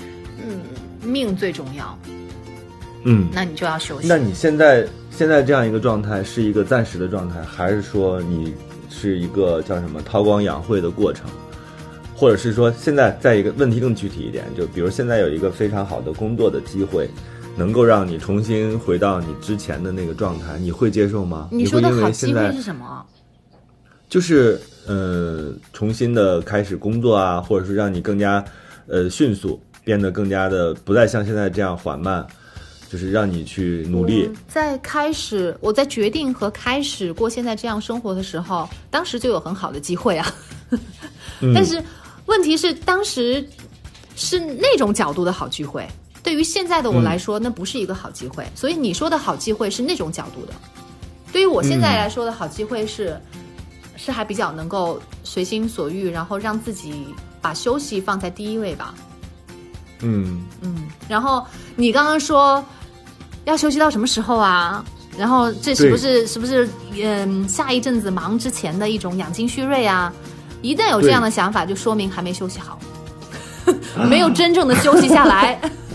嗯，命最重要，嗯，那你就要休息。那你现在现在这样一个状态是一个暂时的状态，还是说你是一个叫什么韬光养晦的过程？或者是说，现在在一个问题更具体一点，就比如现在有一个非常好的工作的机会，能够让你重新回到你之前的那个状态，你会接受吗？你说的好机会是什么？就是呃，重新的开始工作啊，或者是让你更加呃迅速，变得更加的不再像现在这样缓慢，就是让你去努力。在开始，我在决定和开始过现在这样生活的时候，当时就有很好的机会啊。嗯 但是问题是，当时是那种角度的好机会，对于现在的我来说，那不是一个好机会。所以你说的好机会是那种角度的，对于我现在来说的好机会是，是还比较能够随心所欲，然后让自己把休息放在第一位吧。嗯嗯，然后你刚刚说要休息到什么时候啊？然后这是不是是不是嗯下一阵子忙之前的一种养精蓄锐啊？一旦有这样的想法，就说明还没休息好，没有真正的休息下来，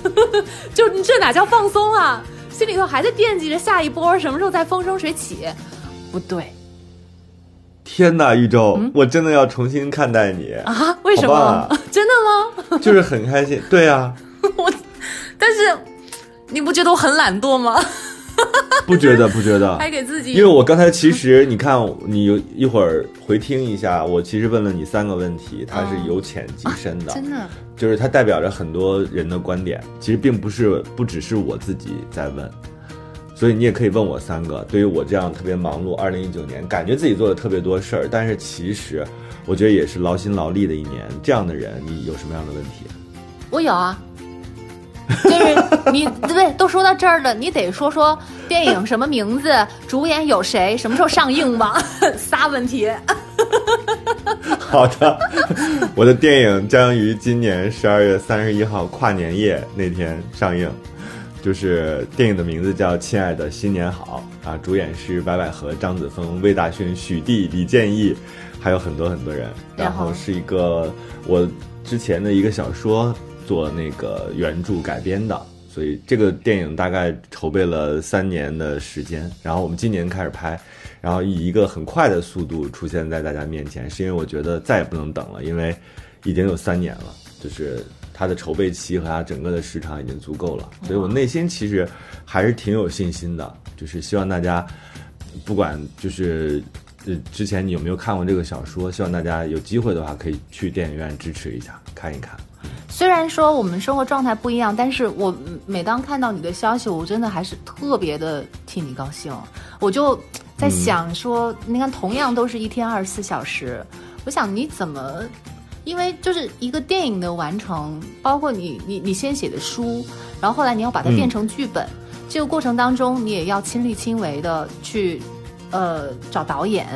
就你这哪叫放松啊？心里头还在惦记着下一波什么时候再风生水起，不对天哪，宇宙，我真的要重新看待你，嗯啊？为什么？真的吗？就是很开心。对啊，我，但是你不觉得我很懒惰吗？不觉得，不觉得。还给自己，因为我刚才其实你看，你一会儿回听一下，我其实问了你三个问题，它是由浅及深的，真的。就是它代表着很多人的观点，其实并不是不只是我自己在问，所以你也可以问我三个。对于我这样特别忙碌，二零一九年感觉自己做了特别多事儿，但是其实我觉得也是劳心劳力的一年。这样的人，你有什么样的问题？我有啊，就是你对？都说到这儿了，你得说说电影什么名字，主演有谁，什么时候上映吧？仨问题。好的，我的电影将于今年十二月三十一号跨年夜那天上映，就是电影的名字叫《亲爱的新年好》啊，主演是白百合、张子枫、魏大勋、许娣、李建义，还有很多很多人。然后是一个我之前的一个小说做那个原著改编的。所以这个电影大概筹备了三年的时间，然后我们今年开始拍，然后以一个很快的速度出现在大家面前，是因为我觉得再也不能等了，因为已经有三年了，就是它的筹备期和它整个的时长已经足够了，所以我内心其实还是挺有信心的，就是希望大家不管就是。呃，之前你有没有看过这个小说？希望大家有机会的话，可以去电影院支持一下，看一看。虽然说我们生活状态不一样，但是我每当看到你的消息，我真的还是特别的替你高兴。我就在想说，你看，同样都是一天二十四小时，我想你怎么？因为就是一个电影的完成，包括你你你先写的书，然后后来你要把它变成剧本，这个过程当中你也要亲力亲为的去，呃，找导演，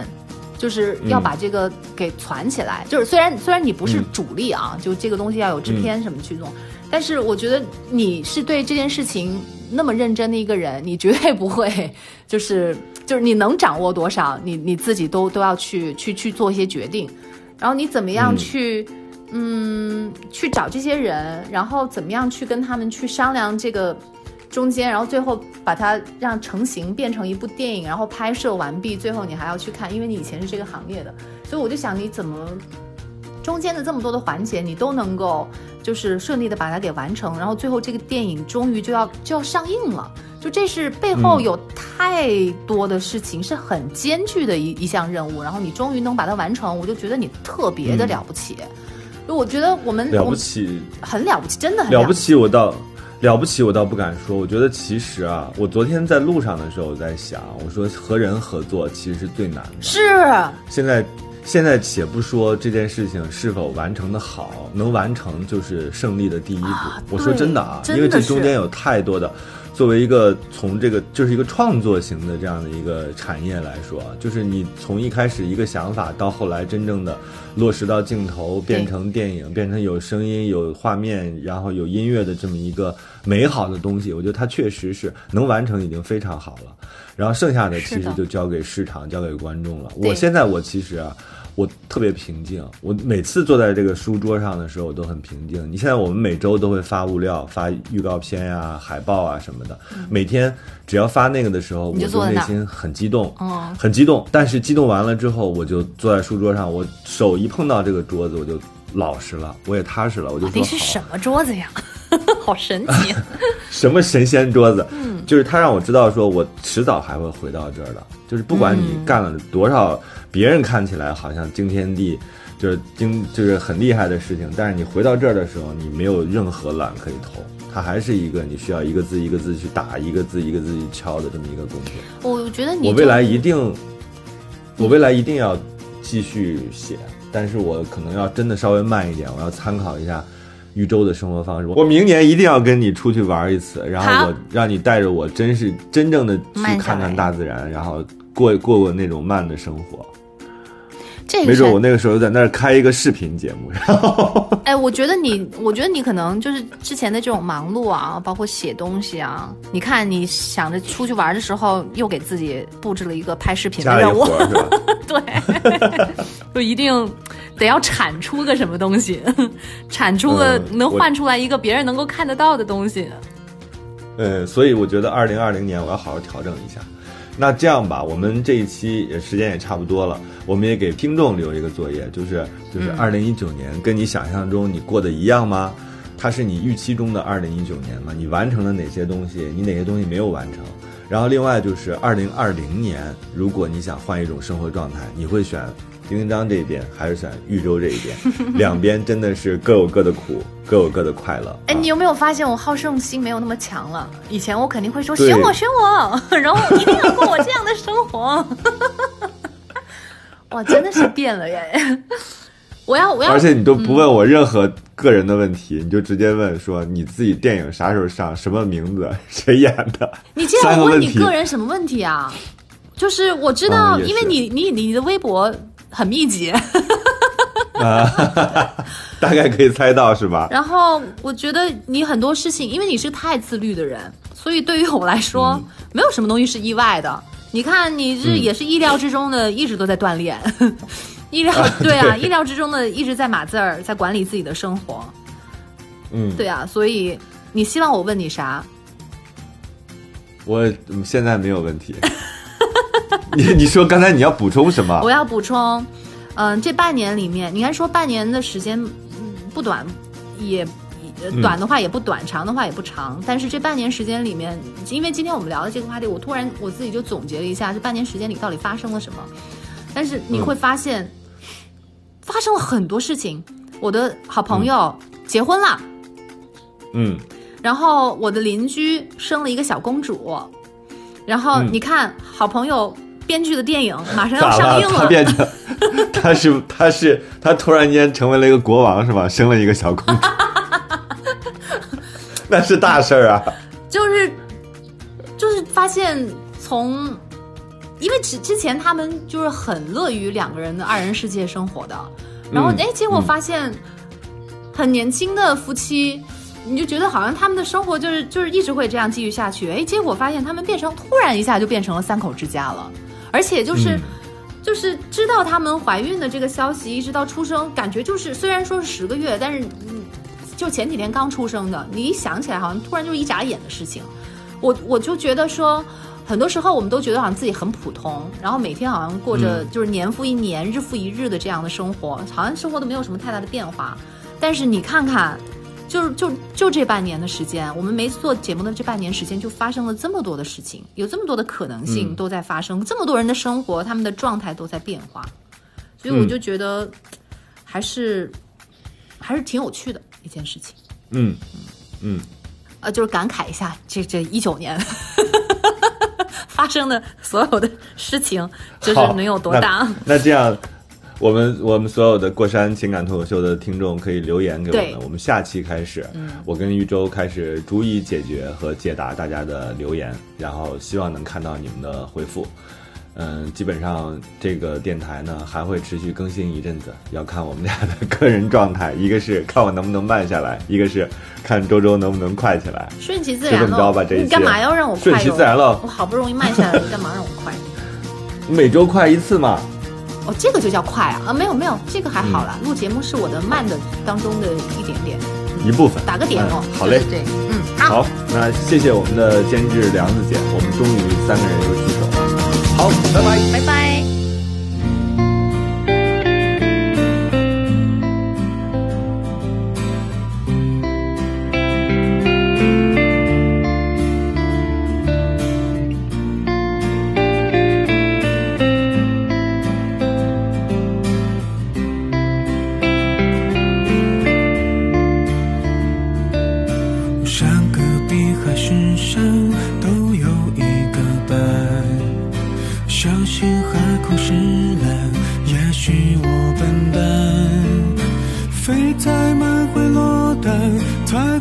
就是要把这个给攒起来。就是虽然虽然你不是主力啊，就这个东西要有制片什么去弄，但是我觉得你是对这件事情那么认真的一个人，你绝对不会 就是就是你能掌握多少，你你自己都都要去去去做一些决定，然后你怎么样去。嗯，去找这些人，然后怎么样去跟他们去商量这个中间，然后最后把它让成型变成一部电影，然后拍摄完毕，最后你还要去看，因为你以前是这个行业的，所以我就想你怎么中间的这么多的环节你都能够就是顺利的把它给完成，然后最后这个电影终于就要就要上映了。就这是背后有太多的事情，是很艰巨的一一项任务，然后你终于能把它完成，我就觉得你特别的了不起。就我觉得我们了不起，很了不起，真的很了不起。我倒了不起，我倒不敢说。我觉得其实啊，我昨天在路上的时候，我在想，我说和人合作其实是最难的。是。现在现在且不说这件事情是否完成的好，能完成就是胜利的第一步。我说真的啊，因为这中间有太多的。作为一个从这个就是一个创作型的这样的一个产业来说，就是你从一开始一个想法到后来真正的落实到镜头，变成电影，变成有声音、有画面，然后有音乐的这么一个美好的东西，我觉得它确实是能完成已经非常好了。然后剩下的其实就交给市场、交给观众了。我现在我其实啊。我特别平静，我每次坐在这个书桌上的时候，我都很平静。你现在我们每周都会发物料、发预告片呀、海报啊什么的，每天只要发那个的时候，我就内心很激动，很激动。但是激动完了之后，我就坐在书桌上，我手一碰到这个桌子，我就老实了，我也踏实了，我就说你。是什么桌子呀？好神奇！什么神仙桌子？嗯，就是他让我知道，说我迟早还会回到这儿的。就是不管你干了多少，别人看起来好像惊天地，就是惊，就是很厉害的事情。但是你回到这儿的时候，你没有任何懒可以投，它还是一个你需要一个字一个字去打，一个字一个字去敲的这么一个工作。我觉得你，我未来一定，我未来一定要继续写，但是我可能要真的稍微慢一点，我要参考一下。豫州的生活方式，我明年一定要跟你出去玩一次，然后我让你带着我，真是真正的去看看大自然，然后过过过那种慢的生活。这没准我那个时候在那儿开一个视频节目。然后，哎，我觉得你，我觉得你可能就是之前的这种忙碌啊，包括写东西啊。你看，你想着出去玩的时候，又给自己布置了一个拍视频的任务，对，就一定得要产出个什么东西，产出个能换出来一个别人能够看得到的东西。呃，所以我觉得二零二零年我要好好调整一下。那这样吧，我们这一期也时间也差不多了，我们也给听众留一个作业，就是就是二零一九年跟你想象中你过得一样吗？它是你预期中的二零一九年吗？你完成了哪些东西？你哪些东西没有完成？然后另外就是二零二零年，如果你想换一种生活状态，你会选？丁丁章这边还是选豫州这一边，两边真的是各有各的苦，各有各的快乐。哎，你有没有发现我好胜心没有那么强了？以前我肯定会说选我选我，然后一定要过我这样的生活。哇，真的是变了耶！我要我要，而且你都不问我任何个人的问题，你就直接问说你自己电影啥时候上，什么名字，谁演的？你这样问你个人什么问题啊？就是我知道，因为你你你的微博。很密集，啊，大概可以猜到是吧？然后我觉得你很多事情，因为你是太自律的人，所以对于我来说，没有什么东西是意外的。你看，你这也是意料之中的，一直都在锻炼，意料对啊，意料之中的一直在码字儿，在管理自己的生活。嗯，对啊，所以你希望我问你啥？我现在没有问题。你你说刚才你要补充什么？我要补充，嗯，这半年里面，你看说半年的时间，不短，也短的话也不短，长的话也不长。但是这半年时间里面，因为今天我们聊的这个话题，我突然我自己就总结了一下，这半年时间里到底发生了什么。但是你会发现，发生了很多事情。我的好朋友结婚了，嗯，然后我的邻居生了一个小公主。然后你看，好朋友编剧的电影 马上要上映了。他变成，他是他是他突然间成为了一个国王是吧？生了一个小公主，那是大事儿啊！就是就是发现从，因为之之前他们就是很乐于两个人的二人世界生活的，然后哎，结果发现很年轻的夫妻。你就觉得好像他们的生活就是就是一直会这样继续下去，哎，结果发现他们变成突然一下就变成了三口之家了，而且就是就是知道他们怀孕的这个消息，一直到出生，感觉就是虽然说是十个月，但是就前几天刚出生的，你一想起来好像突然就是一眨眼的事情。我我就觉得说，很多时候我们都觉得好像自己很普通，然后每天好像过着就是年复一年、日复一日的这样的生活，好像生活都没有什么太大的变化。但是你看看，就是就就这半年的时间，我们没做节目的这半年时间，就发生了这么多的事情，有这么多的可能性都在发生，这么多人的生活，他们的状态都在变化，所以我就觉得还是还是挺有趣的一件事情。嗯嗯，呃，就是感慨一下这这一九年 发生的所有的事情，就是能有多大？那 那这样，我们我们所有的过山情感脱口秀的听众可以留言给我们。我们下期开始，嗯我跟玉州开始逐一解决和解答大家的留言，然后希望能看到你们的回复。嗯，基本上这个电台呢还会持续更新一阵子，要看我们俩的个人状态，一个是看我能不能慢下来，一个是看周周能不能快起来。顺其自然就这么着吧这一。期你干嘛要让我快顺其哟自然了我好不容易慢下来，你干嘛让我快？每周快一次嘛，哦，这个就叫快啊！啊，没有没有，这个还好嗯啦。录节目是我的慢的当中的一点点，一部分。打个点哦。嗯好嘞对，嗯，好，好，那谢谢我们的监制梁子姐，我们终于三个人又聚首了。好，拜拜。拜拜。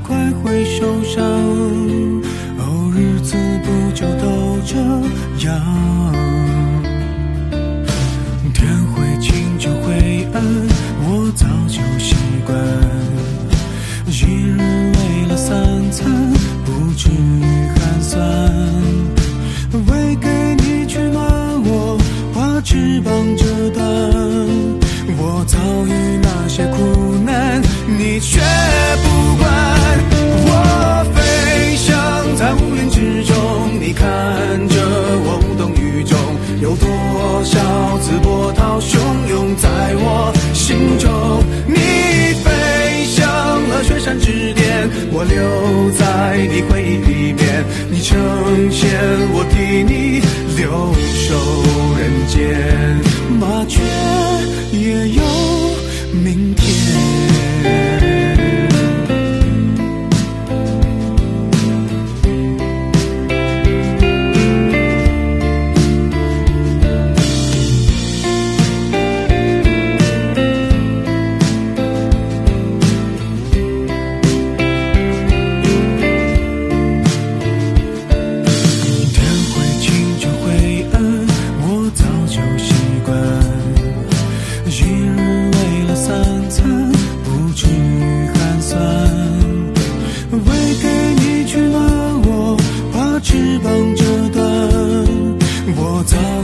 快会受伤。成仙，我替你留守人间。麻雀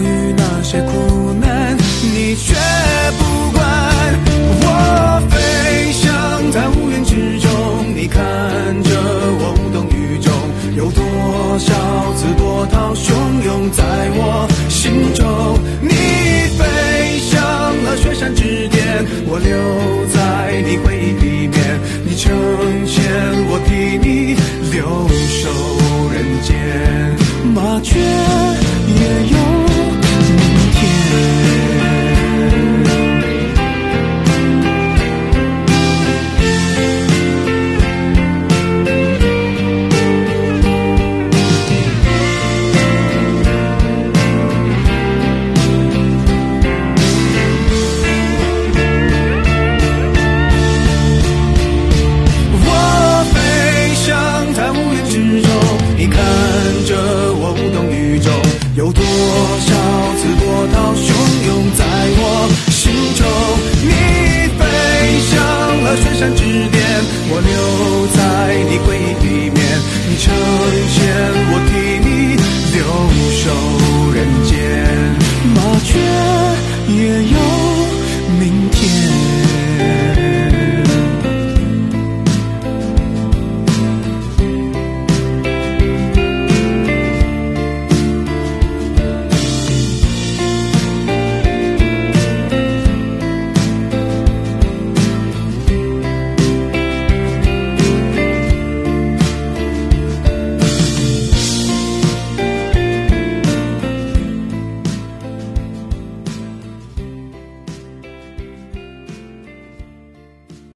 于那些苦难，你却。